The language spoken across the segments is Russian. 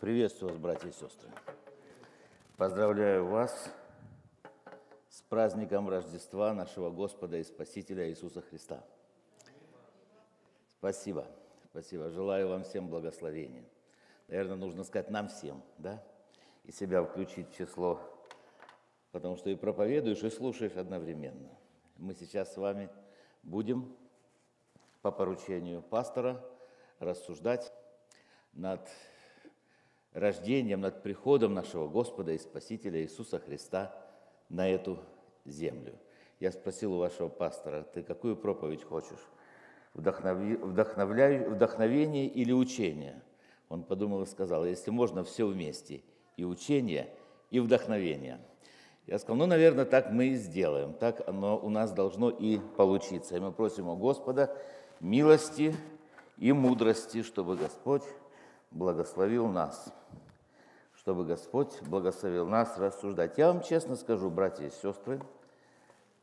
Приветствую вас, братья и сестры. Поздравляю вас с праздником Рождества нашего Господа и Спасителя Иисуса Христа. Спасибо. Спасибо. Желаю вам всем благословения. Наверное, нужно сказать нам всем, да? И себя включить в число, потому что и проповедуешь, и слушаешь одновременно. Мы сейчас с вами будем по поручению пастора рассуждать над рождением, над приходом нашего Господа и Спасителя Иисуса Христа на эту землю. Я спросил у вашего пастора, ты какую проповедь хочешь? Вдохнови, вдохновляю, вдохновение или учение? Он подумал и сказал, если можно, все вместе, и учение, и вдохновение. Я сказал, ну, наверное, так мы и сделаем, так оно у нас должно и получиться. И мы просим у Господа милости и мудрости, чтобы Господь благословил нас, чтобы Господь благословил нас рассуждать. Я вам честно скажу, братья и сестры,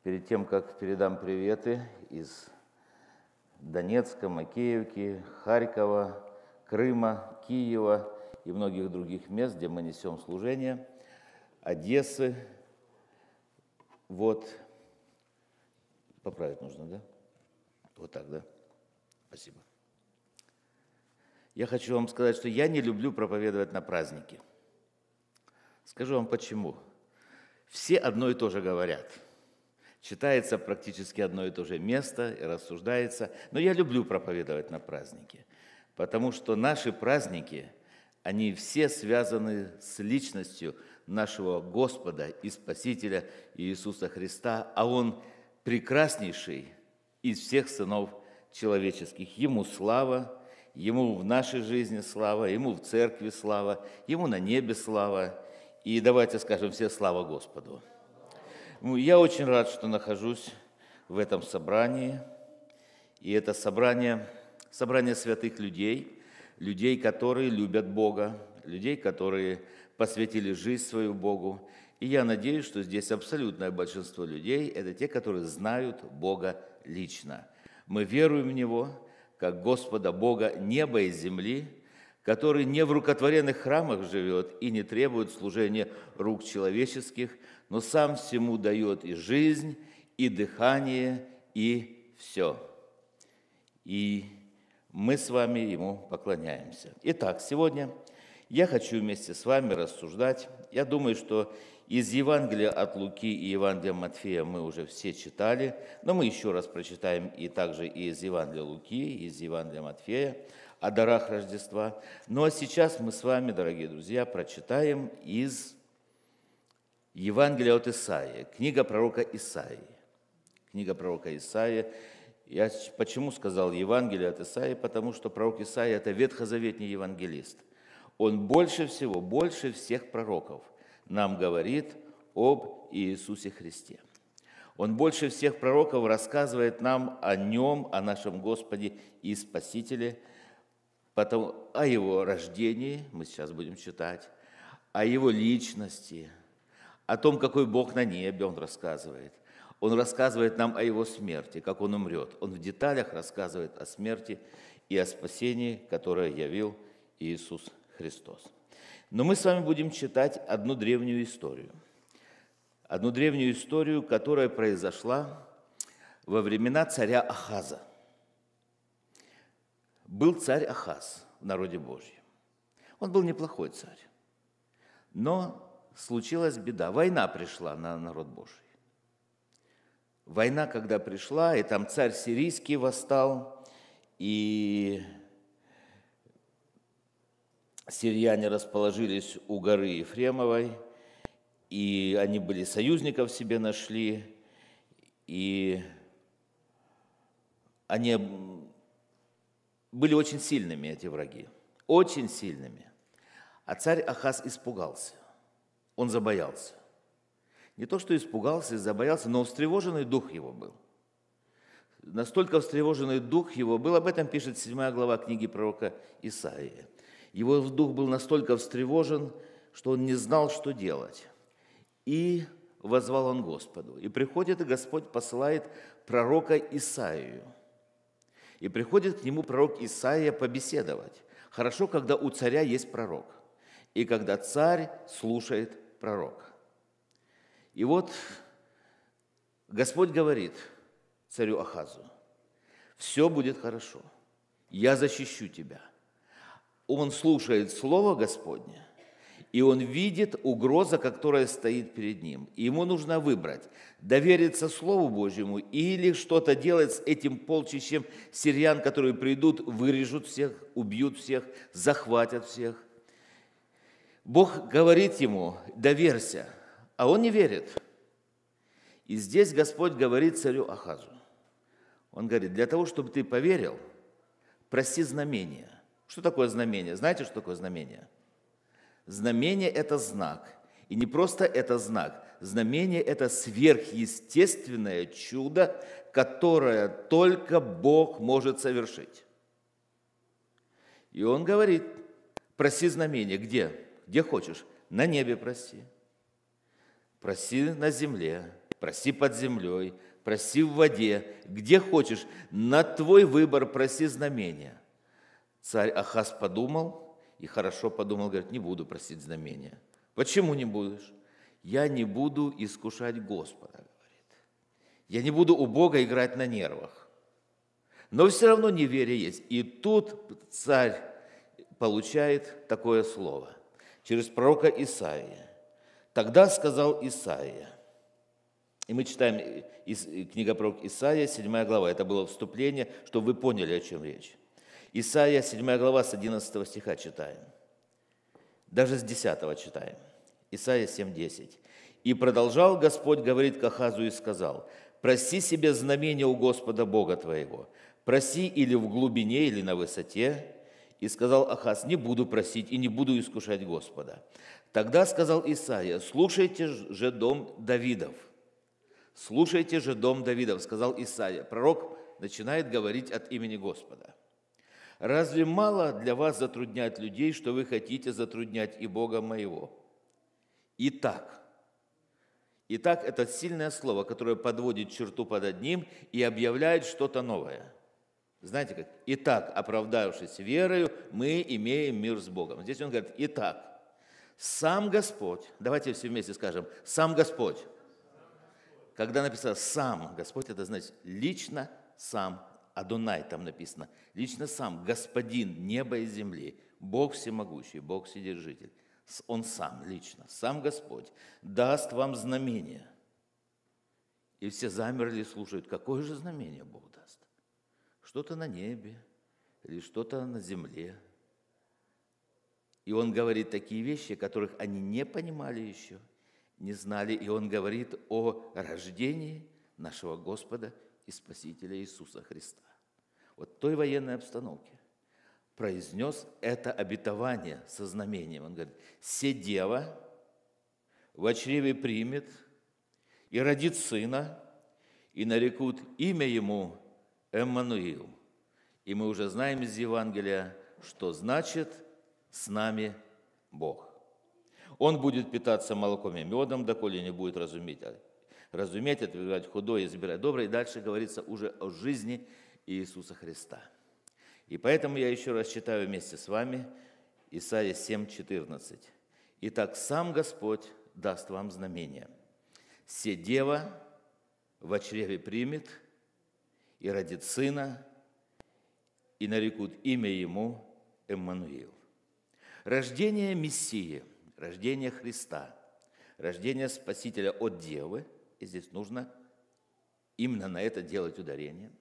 перед тем, как передам приветы из Донецка, Макеевки, Харькова, Крыма, Киева и многих других мест, где мы несем служение, Одессы, вот, поправить нужно, да? Вот так, да? Спасибо. Я хочу вам сказать, что я не люблю проповедовать на праздники. Скажу вам почему. Все одно и то же говорят. Читается практически одно и то же место и рассуждается. Но я люблю проповедовать на праздники, потому что наши праздники, они все связаны с личностью нашего Господа и Спасителя Иисуса Христа, а Он прекраснейший из всех сынов человеческих. Ему слава, Ему в нашей жизни слава, Ему в церкви слава, Ему на небе слава. И давайте скажем все слава Господу. Ну, я очень рад, что нахожусь в этом собрании. И это собрание, собрание святых людей, людей, которые любят Бога, людей, которые посвятили жизнь свою Богу. И я надеюсь, что здесь абсолютное большинство людей – это те, которые знают Бога лично. Мы веруем в Него, как Господа Бога неба и земли, который не в рукотворенных храмах живет и не требует служения рук человеческих, но сам всему дает и жизнь, и дыхание, и все. И мы с вами Ему поклоняемся. Итак, сегодня я хочу вместе с вами рассуждать. Я думаю, что из Евангелия от Луки и Евангелия Матфея мы уже все читали, но мы еще раз прочитаем и также и из Евангелия Луки, и из Евангелия Матфея о дарах Рождества. Ну а сейчас мы с вами, дорогие друзья, прочитаем из Евангелия от Исаии, книга пророка Исаии. Книга пророка Исаии. Я почему сказал Евангелие от Исаии? Потому что пророк Исаия – это ветхозаветний евангелист. Он больше всего, больше всех пророков – нам говорит об Иисусе Христе. Он больше всех пророков рассказывает нам о Нем, о нашем Господе и Спасителе, потом о Его рождении, мы сейчас будем читать, о Его личности, о том, какой Бог на небе Он рассказывает. Он рассказывает нам о Его смерти, как Он умрет. Он в деталях рассказывает о смерти и о спасении, которое явил Иисус Христос. Но мы с вами будем читать одну древнюю историю. Одну древнюю историю, которая произошла во времена царя Ахаза. Был царь Ахаз в народе Божьем. Он был неплохой царь. Но случилась беда. Война пришла на народ Божий. Война, когда пришла, и там царь сирийский восстал, и сирияне расположились у горы Ефремовой, и они были союзников себе нашли, и они были очень сильными, эти враги, очень сильными. А царь Ахаз испугался, он забоялся. Не то, что испугался и забоялся, но встревоженный дух его был. Настолько встревоженный дух его был, об этом пишет 7 глава книги пророка Исаия. Его дух был настолько встревожен, что он не знал, что делать. И возвал он Господу. И приходит, и Господь посылает пророка Исаию. И приходит к нему пророк Исаия побеседовать. Хорошо, когда у царя есть пророк. и когда царь слушает пророка. И вот Господь говорит царю Ахазу, все будет хорошо, я защищу тебя. Он слушает Слово Господне, и он видит угроза, которая стоит перед ним. И ему нужно выбрать, довериться Слову Божьему или что-то делать с этим полчищем сириян, которые придут, вырежут всех, убьют всех, захватят всех. Бог говорит ему, доверься, а он не верит. И здесь Господь говорит царю Ахазу. Он говорит, для того, чтобы ты поверил, проси знамения. Что такое знамение? Знаете, что такое знамение? Знамение – это знак. И не просто это знак. Знамение – это сверхъестественное чудо, которое только Бог может совершить. И он говорит, проси знамение. Где? Где хочешь. На небе проси. Проси на земле, проси под землей, проси в воде, где хочешь. На твой выбор проси знамения. Царь Ахаз подумал – и хорошо подумал, говорит, не буду просить знамения. Почему не будешь? Я не буду искушать Господа, говорит. Я не буду у Бога играть на нервах. Но все равно неверие есть. И тут царь получает такое слово через пророка Исаия. Тогда сказал Исаия, и мы читаем из книга пророк Исаия, 7 глава. Это было вступление, чтобы вы поняли, о чем речь. Исайя, 7 глава, с 11 стиха читаем. Даже с 10 читаем. Исайя 7, 10. «И продолжал Господь говорить к Ахазу и сказал, «Проси себе знамение у Господа Бога твоего, проси или в глубине, или на высоте». И сказал Ахаз, «Не буду просить и не буду искушать Господа». Тогда сказал Исаия, «Слушайте же дом Давидов». «Слушайте же дом Давидов», сказал Исаия. Пророк начинает говорить от имени Господа – Разве мало для вас затруднять людей, что вы хотите затруднять и Бога моего? Итак, Итак, это сильное слово, которое подводит черту под одним и объявляет что-то новое. Знаете как? Итак, оправдавшись верою, мы имеем мир с Богом. Здесь он говорит, итак, сам Господь, давайте все вместе скажем, сам Господь. Когда написано «сам Господь», это значит лично сам Адонай там написано, лично сам, Господин неба и земли, Бог всемогущий, Бог вседержитель, Он сам лично, сам Господь, даст вам знамение. И все замерли и слушают, какое же знамение Бог даст? Что-то на небе или что-то на земле. И он говорит такие вещи, которых они не понимали еще, не знали. И он говорит о рождении нашего Господа и Спасителя Иисуса Христа. Вот той военной обстановке произнес это обетование со знамением. Он говорит, «Се дева в чреве примет и родит сына, и нарекут имя ему Эммануил». И мы уже знаем из Евангелия, что значит «с нами Бог». Он будет питаться молоком и медом, доколе не будет разуметь, разуметь, отвергать худое, избирать доброе. И дальше говорится уже о жизни Иисуса Христа. И поэтому я еще раз читаю вместе с вами Исайя 7:14. «Итак, сам Господь даст вам знамение. Се дева в чреве примет и родит сына, и нарекут имя ему Эммануил». Рождение Мессии, рождение Христа, рождение Спасителя от Девы, и здесь нужно именно на это делать ударение,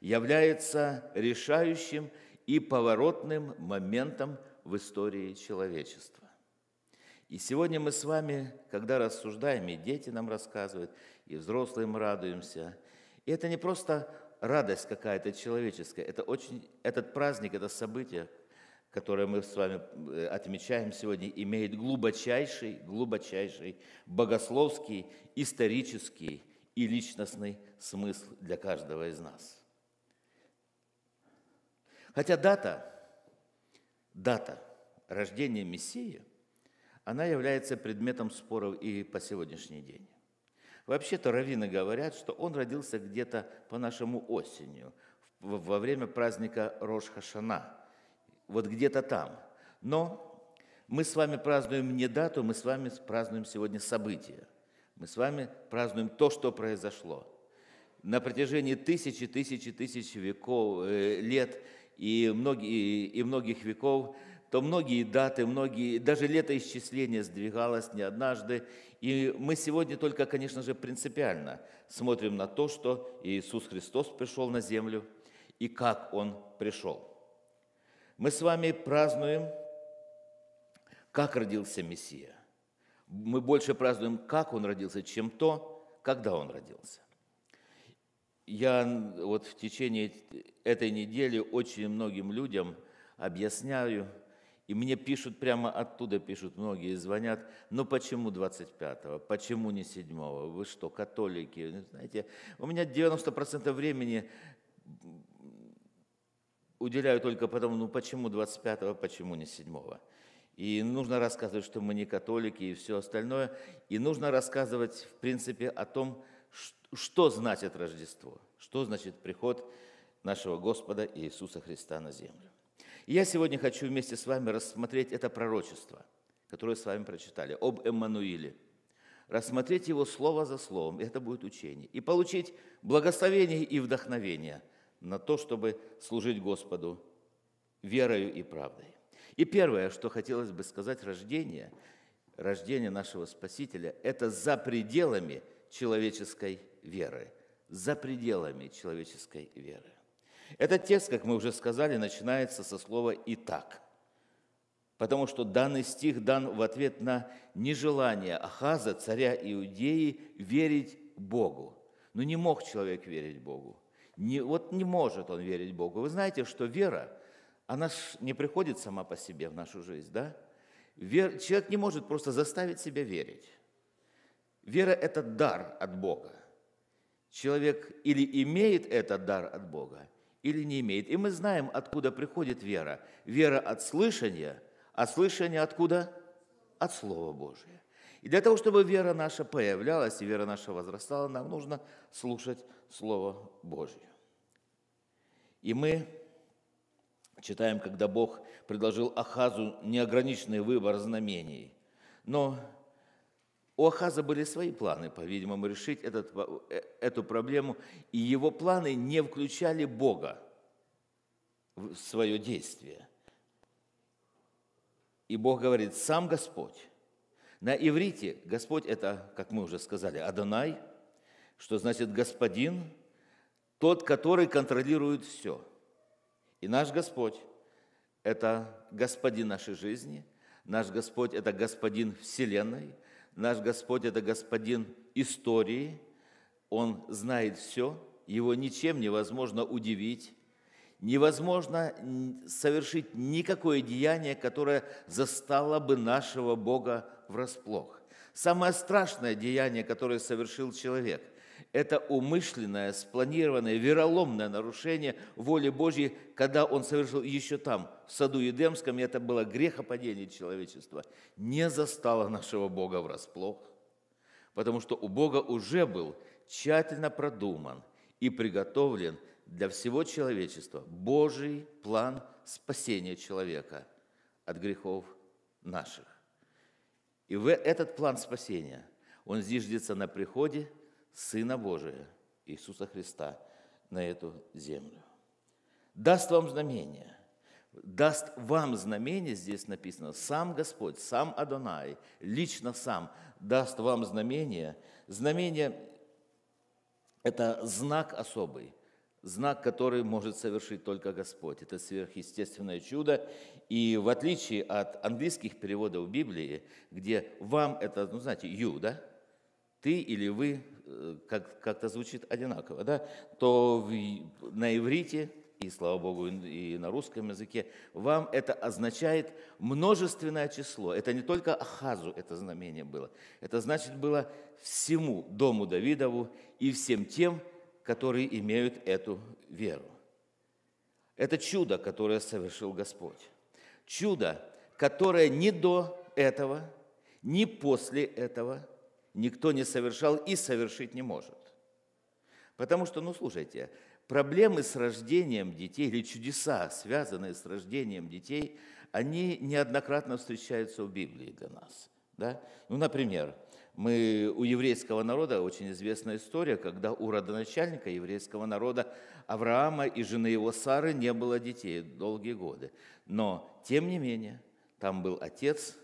является решающим и поворотным моментом в истории человечества. И сегодня мы с вами, когда рассуждаем, и дети нам рассказывают, и взрослые мы радуемся, и это не просто радость какая-то человеческая, это очень, этот праздник, это событие, которое мы с вами э, отмечаем сегодня, имеет глубочайший, глубочайший богословский, исторический и личностный смысл для каждого из нас. Хотя дата, дата рождения Мессии, она является предметом споров и по сегодняшний день. Вообще-то раввины говорят, что он родился где-то по нашему осенью, во время праздника Рош-Хашана, вот где-то там. Но Мы с вами празднуем не дату, мы с вами празднуем сегодня события. Мы с вами празднуем то, что произошло. На протяжении тысячи, тысячи, тысяч веков, э, лет и, многие, и многих веков, то многие даты, многие, даже летоисчисление сдвигалось не однажды. И мы сегодня только, конечно же, принципиально смотрим на то, что Иисус Христос пришел на землю и как Он пришел. Мы с вами празднуем, как родился Мессия. Мы больше празднуем, как Он родился, чем то, когда Он родился. Я вот в течение этой недели очень многим людям объясняю, и мне пишут прямо оттуда, пишут многие, звонят, ну почему 25-го, почему не 7-го, вы что, католики? Знаете, у меня 90% времени уделяю только потому, ну почему 25-го, почему не 7-го. И нужно рассказывать, что мы не католики и все остальное. И нужно рассказывать, в принципе, о том, что значит Рождество? Что значит приход нашего Господа Иисуса Христа на землю? И я сегодня хочу вместе с вами рассмотреть это пророчество, которое с вами прочитали, об Эммануиле. Рассмотреть его слово за словом, это будет учение. И получить благословение и вдохновение на то, чтобы служить Господу верою и правдой. И первое, что хотелось бы сказать, рождение, рождение нашего Спасителя, это за пределами человеческой веры, за пределами человеческой веры. Этот текст, как мы уже сказали, начинается со слова «итак», потому что данный стих дан в ответ на нежелание Ахаза, царя Иудеи, верить Богу. Но не мог человек верить Богу. Не, вот не может он верить Богу. Вы знаете, что вера, она не приходит сама по себе в нашу жизнь, да? Вер, человек не может просто заставить себя верить. Вера – это дар от Бога. Человек или имеет этот дар от Бога, или не имеет. И мы знаем, откуда приходит вера. Вера от слышания, а слышание откуда? От Слова Божия. И для того, чтобы вера наша появлялась и вера наша возрастала, нам нужно слушать Слово Божье. И мы читаем, когда Бог предложил Ахазу неограниченный выбор знамений. Но у Ахаза были свои планы, по-видимому, решить этот, э, эту проблему, и его планы не включали Бога в свое действие. И Бог говорит, сам Господь. На иврите Господь – это, как мы уже сказали, Адонай, что значит господин, тот, который контролирует все. И наш Господь – это господин нашей жизни, наш Господь – это господин Вселенной – Наш Господь – это Господин истории, Он знает все, Его ничем невозможно удивить, невозможно совершить никакое деяние, которое застало бы нашего Бога врасплох. Самое страшное деяние, которое совершил человек – это умышленное, спланированное, вероломное нарушение воли Божьей, когда он совершил еще там, в саду Едемском, и это было грехопадение человечества, не застало нашего Бога врасплох, потому что у Бога уже был тщательно продуман и приготовлен для всего человечества Божий план спасения человека от грехов наших. И в этот план спасения, он зиждется на приходе Сына Божия, Иисуса Христа, на эту землю. Даст вам знамение. Даст вам знамение, здесь написано, сам Господь, сам Адонай, лично сам даст вам знамение. Знамение – это знак особый, знак, который может совершить только Господь. Это сверхъестественное чудо. И в отличие от английских переводов Библии, где вам это, ну знаете, you, да? Ты или вы Э, как, как-то звучит одинаково, да, то в, на иврите, и, слава Богу, и на русском языке, вам это означает множественное число. Это не только Ахазу это знамение было, это значит было всему дому Давидову и всем тем, которые имеют эту веру. Это чудо, которое совершил Господь. Чудо, которое ни до этого, ни после этого – никто не совершал и совершить не может. Потому что, ну слушайте, проблемы с рождением детей или чудеса, связанные с рождением детей, они неоднократно встречаются в Библии для нас. Да? Ну, например, мы, у еврейского народа очень известная история, когда у родоначальника еврейского народа Авраама и жены его Сары не было детей долгие годы. Но, тем не менее, там был отец,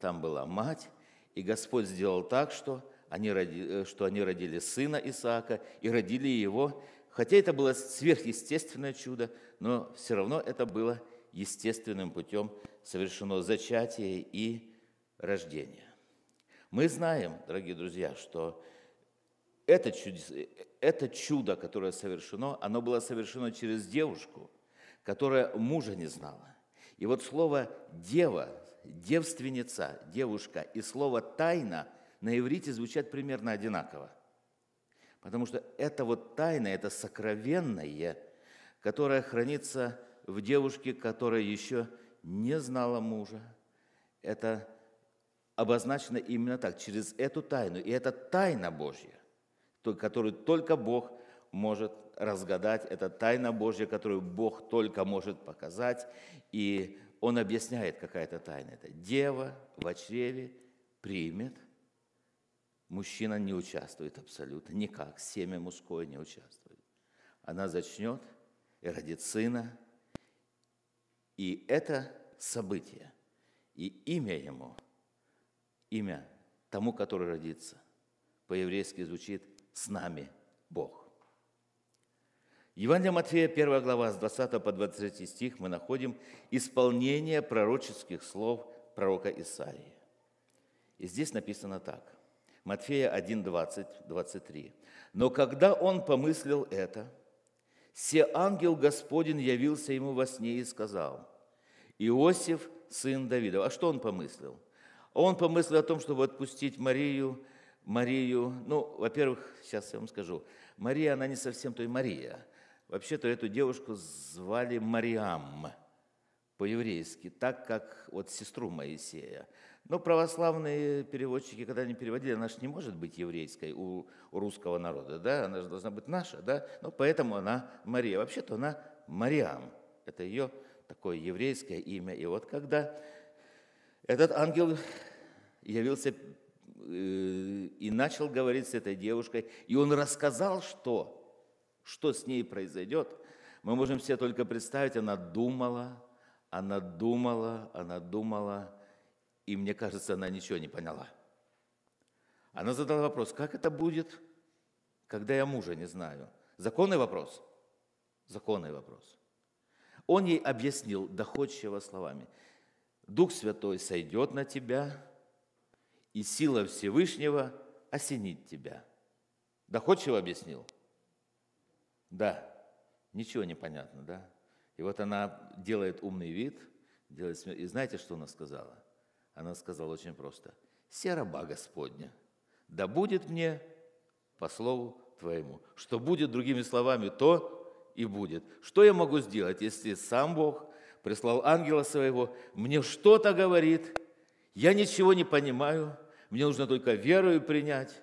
там была мать, и Господь сделал так, что они, родили, что они родили сына Исаака и родили его. Хотя это было сверхъестественное чудо, но все равно это было естественным путем совершено зачатие и рождение. Мы знаем, дорогие друзья, что это чудо, это чудо, которое совершено, оно было совершено через девушку, которая мужа не знала. И вот слово «дева», «девственница», «девушка» и слово «тайна» на иврите звучат примерно одинаково. Потому что это вот тайна, это сокровенное, которое хранится в девушке, которая еще не знала мужа. Это обозначено именно так, через эту тайну. И это тайна Божья, которую только Бог может разгадать. Это тайна Божья, которую Бог только может показать. И Он объясняет, какая это тайна. Это дева в чреве примет. Мужчина не участвует абсолютно никак, семя мужское не участвует. Она зачнет и родит сына, и это событие, и имя ему, имя тому, который родится, по-еврейски звучит «С нами Бог». Евангелие Матфея, 1 глава, с 20 по 23 стих мы находим исполнение пророческих слов пророка Исаии. И здесь написано так. Матфея 1, 20, 23. «Но когда он помыслил это, се ангел Господень явился ему во сне и сказал, Иосиф, сын Давида. А что он помыслил? Он помыслил о том, чтобы отпустить Марию, Марию, ну, во-первых, сейчас я вам скажу, Мария, она не совсем той Мария. Вообще-то эту девушку звали Мариам по-еврейски, так как вот сестру Моисея. Но православные переводчики, когда они переводили, она же не может быть еврейской у, у русского народа, да, она же должна быть наша, да, но поэтому она Мария. Вообще-то она Мариам, это ее такое еврейское имя. И вот когда этот ангел явился э, и начал говорить с этой девушкой, и он рассказал, что, что с ней произойдет, мы можем себе только представить, она думала, она думала, она думала, и мне кажется, она ничего не поняла. Она задала вопрос, как это будет, когда я мужа не знаю? Законный вопрос? Законный вопрос. Он ей объяснил доходчиво словами. Дух Святой сойдет на тебя, и сила Всевышнего осенит тебя. Доходчиво объяснил? Да. Ничего не понятно, да? И вот она делает умный вид, делает смех. И знаете, что она сказала? Она сказала очень просто. «Се раба Господня, да будет мне по слову Твоему». Что будет, другими словами, то, и будет. Что я могу сделать, если сам Бог прислал ангела своего, мне что-то говорит, я ничего не понимаю, мне нужно только верою принять.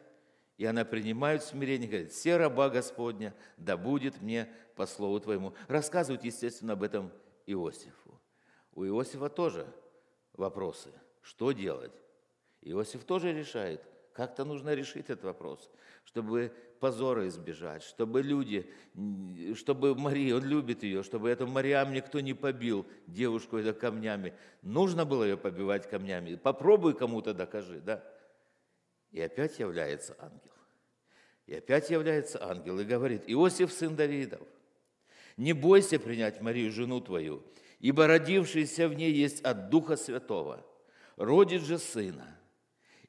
И она принимает смирение, говорит, все раба Господня, да будет мне по слову Твоему. Рассказывают, естественно, об этом Иосифу. У Иосифа тоже вопросы. Что делать? Иосиф тоже решает – как-то нужно решить этот вопрос, чтобы позора избежать, чтобы люди, чтобы Мария, он любит ее, чтобы эту Мариам никто не побил, девушку это камнями. Нужно было ее побивать камнями. Попробуй кому-то докажи, да? И опять является ангел. И опять является ангел и говорит, Иосиф, сын Давидов, не бойся принять Марию, жену твою, ибо родившийся в ней есть от Духа Святого, родит же сына,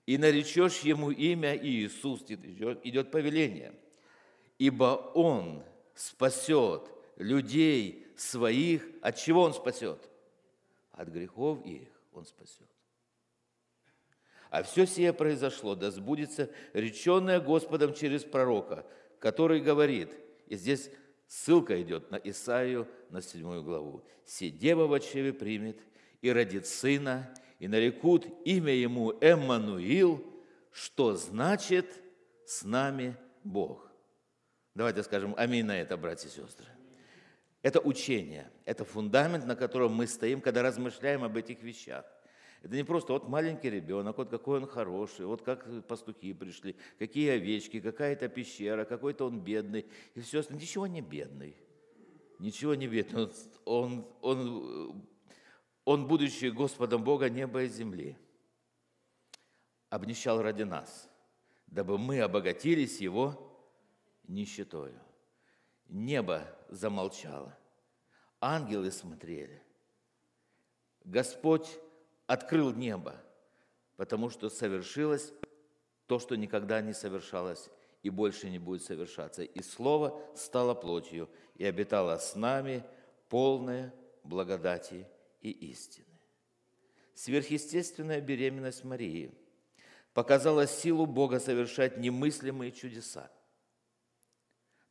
и наречешь ему имя Иисус, идет, повеление, ибо Он спасет людей своих. От чего Он спасет? От грехов их Он спасет. А все сие произошло, да сбудется реченное Господом через пророка, который говорит, и здесь ссылка идет на Исаию, на седьмую главу, «Се дева в чреве примет, и родит сына, и нарекут имя ему Эммануил, что значит «с нами Бог». Давайте скажем аминь на это, братья и сестры. Это учение, это фундамент, на котором мы стоим, когда размышляем об этих вещах. Это не просто вот маленький ребенок, вот какой он хороший, вот как пастухи пришли, какие овечки, какая-то пещера, какой-то он бедный, и все остальное. Ничего не бедный, ничего не бедный. Он, он, он, он будучи Господом Бога неба и земли, обнищал ради нас, дабы мы обогатились Его нищетою. Небо замолчало, ангелы смотрели. Господь открыл небо, потому что совершилось то, что никогда не совершалось и больше не будет совершаться. И Слово стало плотью и обитало с нами полное благодати и истины. Сверхъестественная беременность Марии показала силу Бога совершать немыслимые чудеса.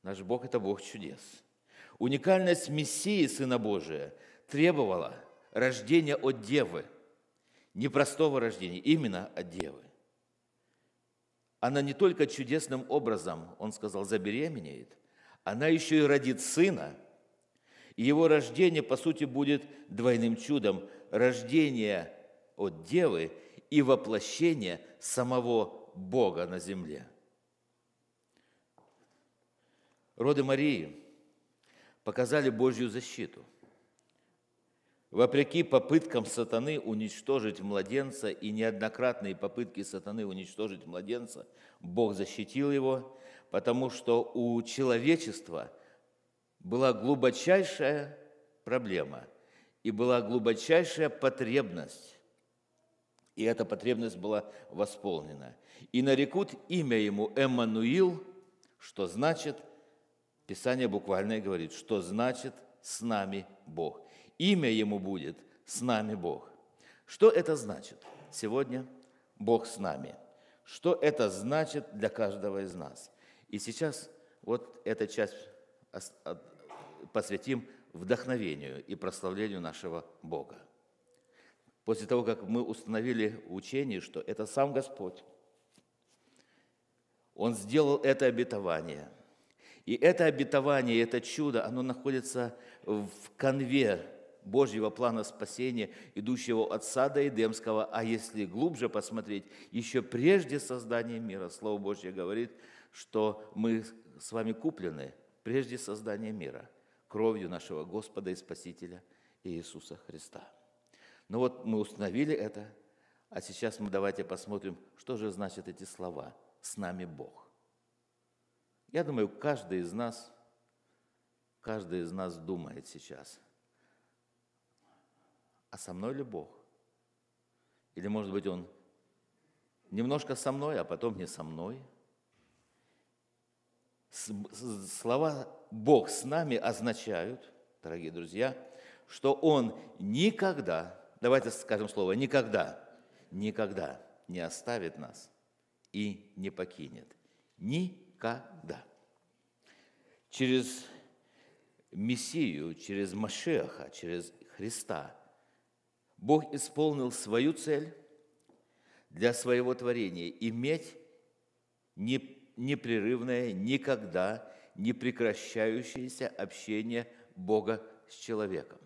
Наш Бог – это Бог чудес. Уникальность Мессии, Сына Божия, требовала рождения от Девы – непростого рождения, именно от девы. Она не только чудесным образом, он сказал, забеременеет, она еще и родит сына, и его рождение, по сути, будет двойным чудом. Рождение от девы и воплощение самого Бога на земле. Роды Марии показали Божью защиту – Вопреки попыткам сатаны уничтожить младенца и неоднократные попытки сатаны уничтожить младенца, Бог защитил его, потому что у человечества была глубочайшая проблема и была глубочайшая потребность. И эта потребность была восполнена. И нарекут имя ему Эммануил, что значит, Писание буквально говорит, что значит «с нами Бог» имя ему будет «С нами Бог». Что это значит? Сегодня Бог с нами. Что это значит для каждого из нас? И сейчас вот эту часть посвятим вдохновению и прославлению нашего Бога. После того, как мы установили учение, что это сам Господь, Он сделал это обетование. И это обетование, это чудо, оно находится в конве Божьего плана спасения, идущего от сада Эдемского, а если глубже посмотреть, еще прежде создания мира, Слово Божье говорит, что мы с вами куплены прежде создания мира кровью нашего Господа и Спасителя Иисуса Христа. Ну вот мы установили это, а сейчас мы давайте посмотрим, что же значат эти слова «с нами Бог». Я думаю, каждый из нас, каждый из нас думает сейчас – а со мной ли Бог? Или, может быть, Он немножко со мной, а потом не со мной? Слова «Бог с нами» означают, дорогие друзья, что Он никогда, давайте скажем слово «никогда», никогда не оставит нас и не покинет. Никогда. Через Мессию, через Машеха, через Христа – Бог исполнил свою цель для своего творения – иметь непрерывное, никогда не прекращающееся общение Бога с человеком.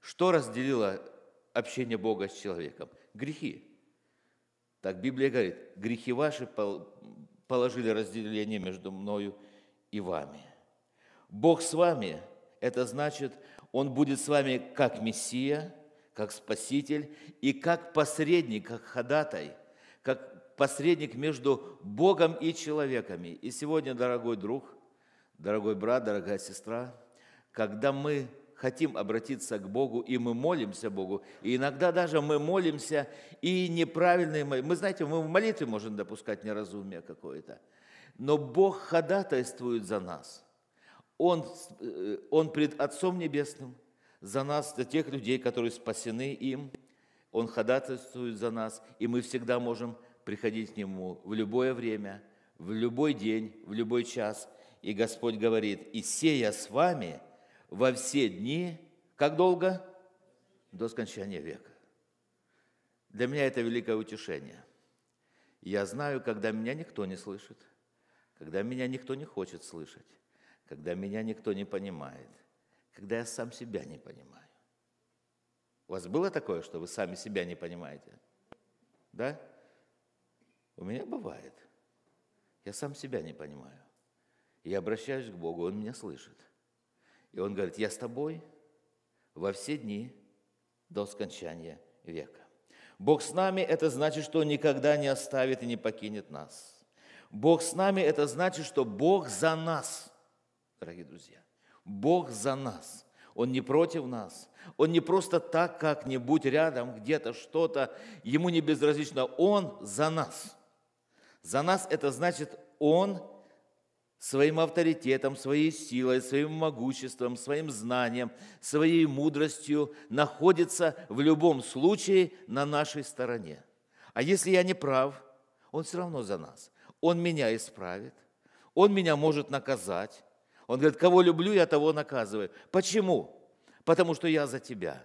Что разделило общение Бога с человеком? Грехи. Так Библия говорит, грехи ваши положили разделение между мною и вами. Бог с вами, это значит, Он будет с вами как Мессия – как Спаситель и как посредник, как ходатай, как посредник между Богом и человеками. И сегодня, дорогой друг, дорогой брат, дорогая сестра, когда мы хотим обратиться к Богу, и мы молимся Богу, и иногда даже мы молимся, и неправильные мы, мы знаете, мы в молитве можем допускать неразумие какое-то, но Бог ходатайствует за нас. Он, э, он пред Отцом Небесным – за нас, за тех людей, которые спасены им. Он ходатайствует за нас, и мы всегда можем приходить к Нему в любое время, в любой день, в любой час. И Господь говорит, «И сея с вами во все дни, как долго? До скончания века». Для меня это великое утешение. Я знаю, когда меня никто не слышит, когда меня никто не хочет слышать, когда меня никто не понимает – когда я сам себя не понимаю. У вас было такое, что вы сами себя не понимаете? Да? У меня бывает. Я сам себя не понимаю. Я обращаюсь к Богу, Он меня слышит. И Он говорит, я с тобой во все дни до скончания века. Бог с нами – это значит, что Он никогда не оставит и не покинет нас. Бог с нами – это значит, что Бог за нас, дорогие друзья. Бог за нас. Он не против нас. Он не просто так как-нибудь рядом, где-то что-то. Ему не безразлично. Он за нас. За нас это значит, Он своим авторитетом, своей силой, своим могуществом, своим знанием, своей мудростью находится в любом случае на нашей стороне. А если я не прав, Он все равно за нас. Он меня исправит, Он меня может наказать. Он говорит, кого люблю, я того наказываю. Почему? Потому что я за тебя.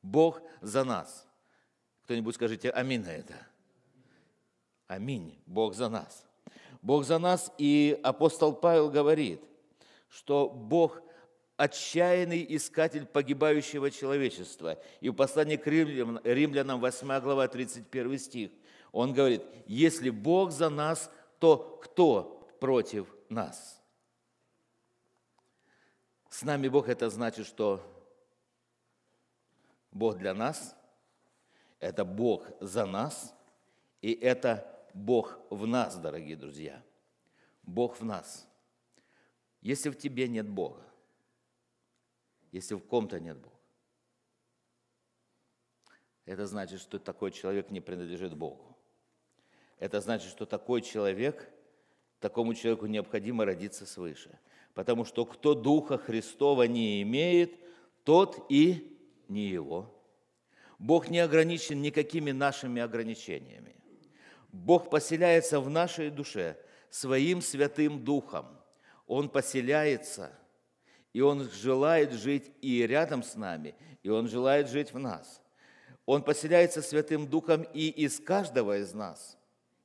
Бог за нас. Кто-нибудь скажите аминь на это. Аминь. Бог за нас. Бог за нас, и апостол Павел говорит, что Бог отчаянный искатель погибающего человечества. И в послании к римлянам, римлянам 8 глава 31 стих, он говорит, если Бог за нас, то кто против нас? С нами Бог это значит, что Бог для нас, это Бог за нас, и это Бог в нас, дорогие друзья. Бог в нас. Если в тебе нет Бога, если в ком-то нет Бога, это значит, что такой человек не принадлежит Богу. Это значит, что такой человек, такому человеку необходимо родиться свыше. Потому что кто Духа Христова не имеет, тот и не его. Бог не ограничен никакими нашими ограничениями. Бог поселяется в нашей душе своим Святым Духом. Он поселяется, и Он желает жить и рядом с нами, и Он желает жить в нас. Он поселяется Святым Духом и из каждого из нас,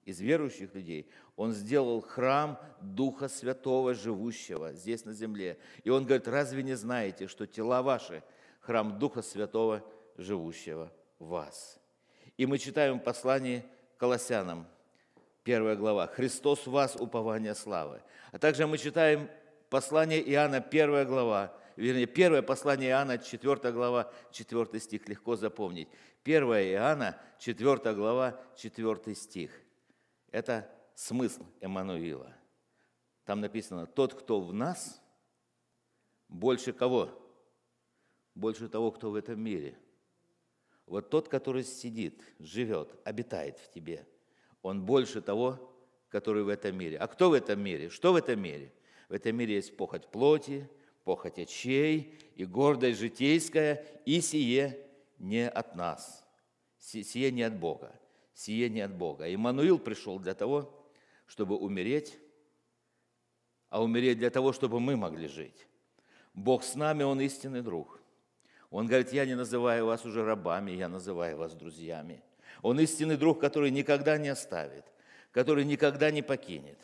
из верующих людей. Он сделал храм Духа Святого, живущего здесь на земле. И Он говорит, разве не знаете, что тела ваши – храм Духа Святого, живущего в вас? И мы читаем в послании Колоссянам, первая глава. «Христос в вас, упование славы». А также мы читаем послание Иоанна, первая глава, вернее, первое послание Иоанна, 4 глава, 4 стих, легко запомнить. 1 Иоанна, 4 глава, 4 стих. Это смысл Эммануила. Там написано, тот, кто в нас, больше кого? Больше того, кто в этом мире – вот тот, который сидит, живет, обитает в тебе, он больше того, который в этом мире. А кто в этом мире? Что в этом мире? В этом мире есть похоть плоти, похоть очей и гордость житейская, и сие не от нас, сие не от Бога, сие не от Бога. Иммануил пришел для того, чтобы умереть, а умереть для того, чтобы мы могли жить. Бог с нами, Он истинный друг. Он говорит, я не называю вас уже рабами, я называю вас друзьями. Он истинный друг, который никогда не оставит, который никогда не покинет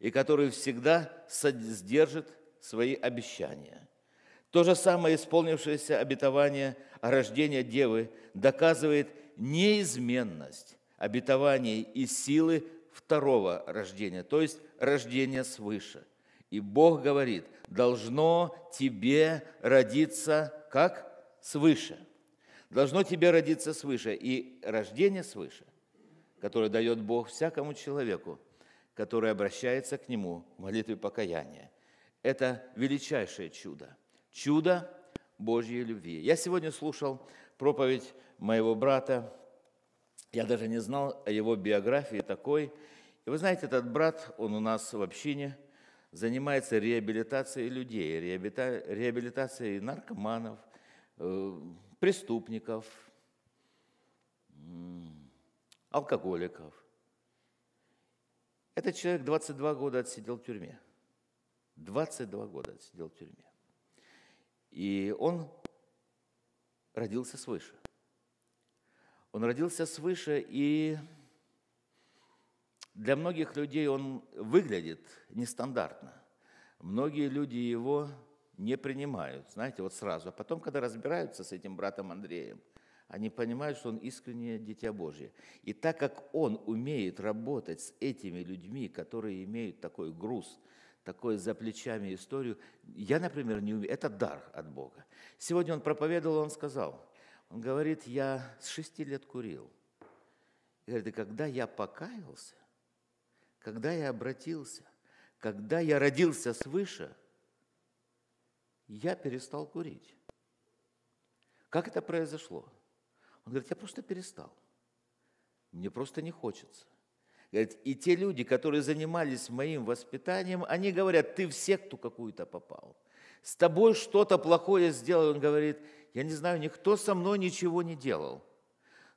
и который всегда сдержит свои обещания. То же самое исполнившееся обетование о рождении Девы доказывает неизменность обетований и силы второго рождения, то есть рождения свыше. И Бог говорит, должно тебе родиться как? свыше. Должно тебе родиться свыше. И рождение свыше, которое дает Бог всякому человеку, который обращается к Нему в молитве покаяния, это величайшее чудо. Чудо Божьей любви. Я сегодня слушал проповедь моего брата. Я даже не знал о его биографии такой. И вы знаете, этот брат, он у нас в общине, занимается реабилитацией людей, реабилитацией наркоманов, Э, преступников, алкоголиков. Этот человек 22 года отсидел в тюрьме. 22 года отсидел в тюрьме. И он родился свыше. Он родился свыше, и для многих людей он выглядит нестандартно. Многие люди его не принимают, знаете, вот сразу. А потом, когда разбираются с этим братом Андреем, они понимают, что он искреннее дитя Божье. И так как он умеет работать с этими людьми, которые имеют такой груз, такой за плечами историю, я, например, не умею. Это дар от Бога. Сегодня он проповедовал, он сказал, он говорит, я с шести лет курил. И говорит, и когда я покаялся, когда я обратился, когда я родился свыше, я перестал курить. Как это произошло? Он говорит, я просто перестал. Мне просто не хочется. Говорит, и те люди, которые занимались моим воспитанием, они говорят, ты в секту какую-то попал. С тобой что-то плохое сделал. Он говорит, я не знаю, никто со мной ничего не делал.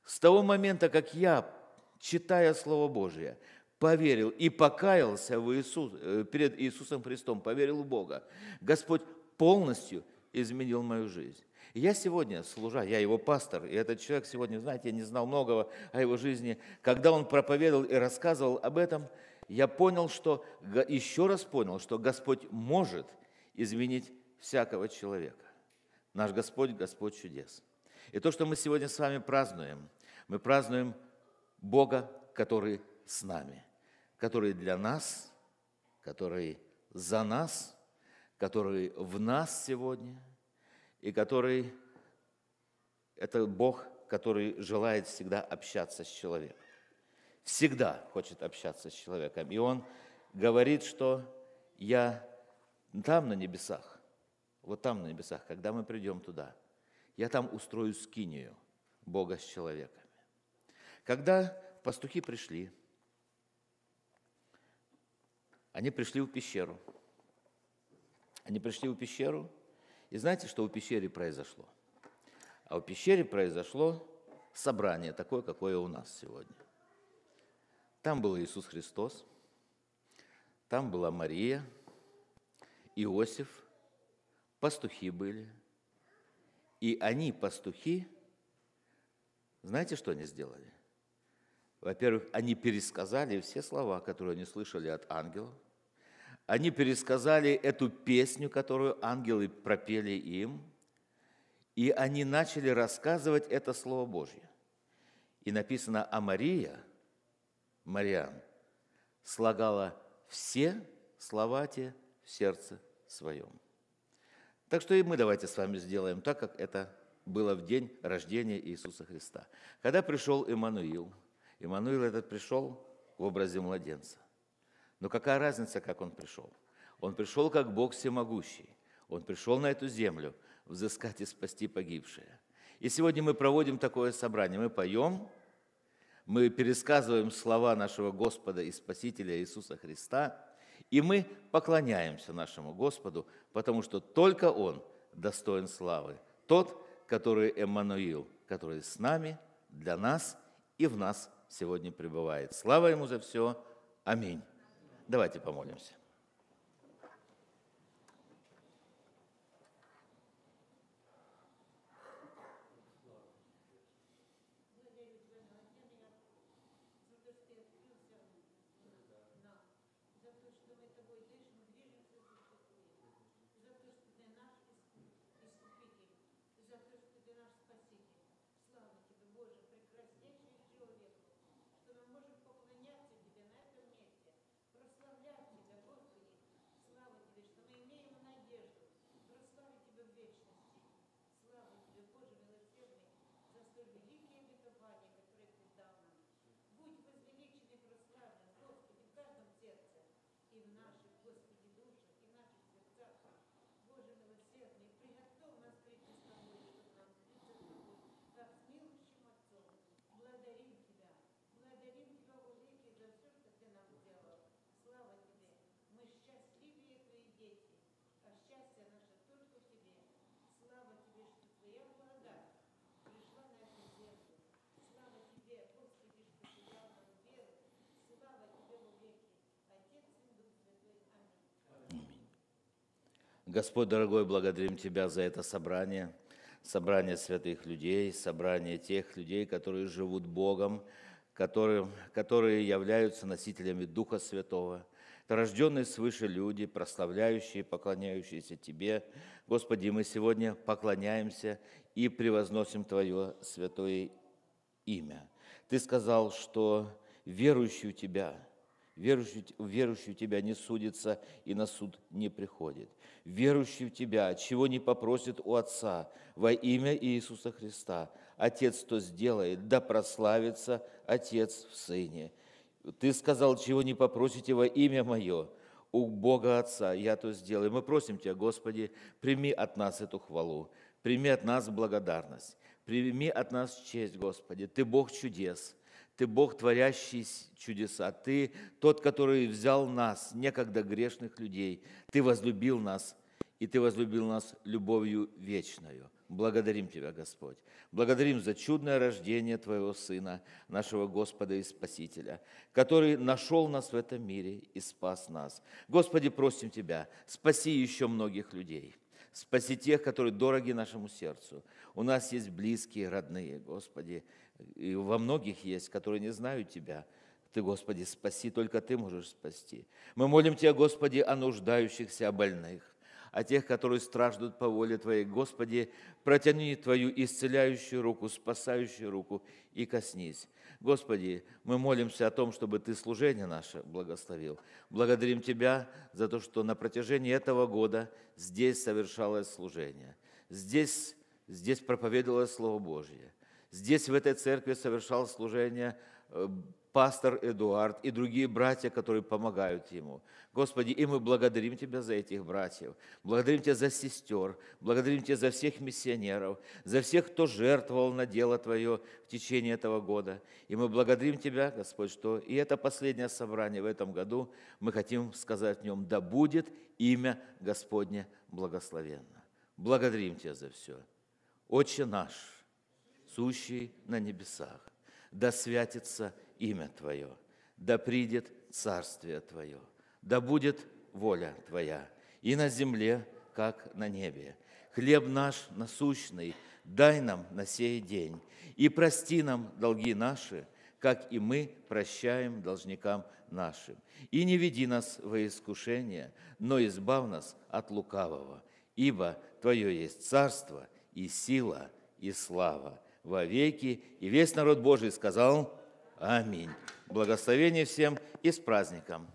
С того момента, как я, читая Слово Божие, поверил и покаялся в Иисус, э, перед Иисусом Христом, поверил в Бога, Господь полностью изменил мою жизнь. Я сегодня, служа, я его пастор, и этот человек сегодня, знаете, я не знал многого о его жизни. Когда он проповедовал и рассказывал об этом, я понял, что, еще раз понял, что Господь может изменить всякого человека. Наш Господь – Господь чудес. И то, что мы сегодня с вами празднуем, мы празднуем Бога, который с нами, который для нас, который за нас, который в нас сегодня – и который – это Бог, который желает всегда общаться с человеком. Всегда хочет общаться с человеком. И Он говорит, что я там на небесах, вот там на небесах, когда мы придем туда, я там устрою скинию Бога с человеками. Когда пастухи пришли, они пришли в пещеру. Они пришли в пещеру – и знаете, что у пещеры произошло? А у пещеры произошло собрание такое, какое у нас сегодня. Там был Иисус Христос, там была Мария, Иосиф, пастухи были. И они, пастухи, знаете, что они сделали? Во-первых, они пересказали все слова, которые они слышали от ангелов – они пересказали эту песню, которую ангелы пропели им, и они начали рассказывать это Слово Божье. И написано, а Мария, Мариан, слагала все слова те в сердце своем. Так что и мы давайте с вами сделаем так, как это было в день рождения Иисуса Христа. Когда пришел Иммануил, Иммануил этот пришел в образе младенца. Но какая разница, как он пришел? Он пришел как Бог всемогущий. Он пришел на эту землю взыскать и спасти погибшие. И сегодня мы проводим такое собрание. Мы поем, мы пересказываем слова нашего Господа и Спасителя Иисуса Христа, и мы поклоняемся нашему Господу, потому что только Он достоин славы. Тот, который Эммануил, который с нами, для нас и в нас сегодня пребывает. Слава Ему за все. Аминь. Давайте помолимся. Господь, дорогой, благодарим Тебя за это собрание, собрание святых людей, собрание тех людей, которые живут Богом, которые, которые являются носителями Духа Святого, рожденные свыше люди, прославляющие, поклоняющиеся Тебе. Господи, мы сегодня поклоняемся и превозносим Твое святое имя. Ты сказал, что верующий у Тебя, верующий, верующий у Тебя не судится и на суд не приходит. Верующий в Тебя, чего не попросит у Отца во имя Иисуса Христа, Отец то сделает, да прославится Отец в Сыне. Ты сказал, чего не попросите во имя Мое, у Бога Отца, я то сделаю. Мы просим Тебя, Господи, прими от нас эту хвалу, прими от нас благодарность, прими от нас честь, Господи. Ты Бог чудес, Ты Бог, творящий чудеса, Ты тот, который взял нас, некогда грешных людей, Ты возлюбил нас, и Ты возлюбил нас любовью вечною. Благодарим Тебя, Господь. Благодарим за чудное рождение Твоего Сына, нашего Господа и Спасителя, который нашел нас в этом мире и спас нас. Господи, просим Тебя, спаси еще многих людей. Спаси тех, которые дороги нашему сердцу. У нас есть близкие, родные, Господи, и во многих есть, которые не знают Тебя. Ты, Господи, спаси, только Ты можешь спасти. Мы молим Тебя, Господи, о нуждающихся, о больных о тех, которые страждут по воле Твоей. Господи, протяни Твою исцеляющую руку, спасающую руку и коснись. Господи, мы молимся о том, чтобы Ты служение наше благословил. Благодарим Тебя за то, что на протяжении этого года здесь совершалось служение. Здесь, здесь проповедовалось Слово Божье. Здесь, в этой церкви, совершал служение э, пастор Эдуард и другие братья, которые помогают ему. Господи, и мы благодарим Тебя за этих братьев, благодарим Тебя за сестер, благодарим Тебя за всех миссионеров, за всех, кто жертвовал на дело Твое в течение этого года. И мы благодарим Тебя, Господь, что и это последнее собрание в этом году, мы хотим сказать в нем, да будет имя Господне благословенно. Благодарим Тебя за все. Отче наш, сущий на небесах, да святится имя Твое, да придет Царствие Твое, да будет воля Твоя и на земле, как на небе. Хлеб наш насущный дай нам на сей день, и прости нам долги наши, как и мы прощаем должникам нашим. И не веди нас во искушение, но избав нас от лукавого, ибо Твое есть царство и сила и слава во веки. И весь народ Божий сказал – Аминь. Благословение всем и с праздником!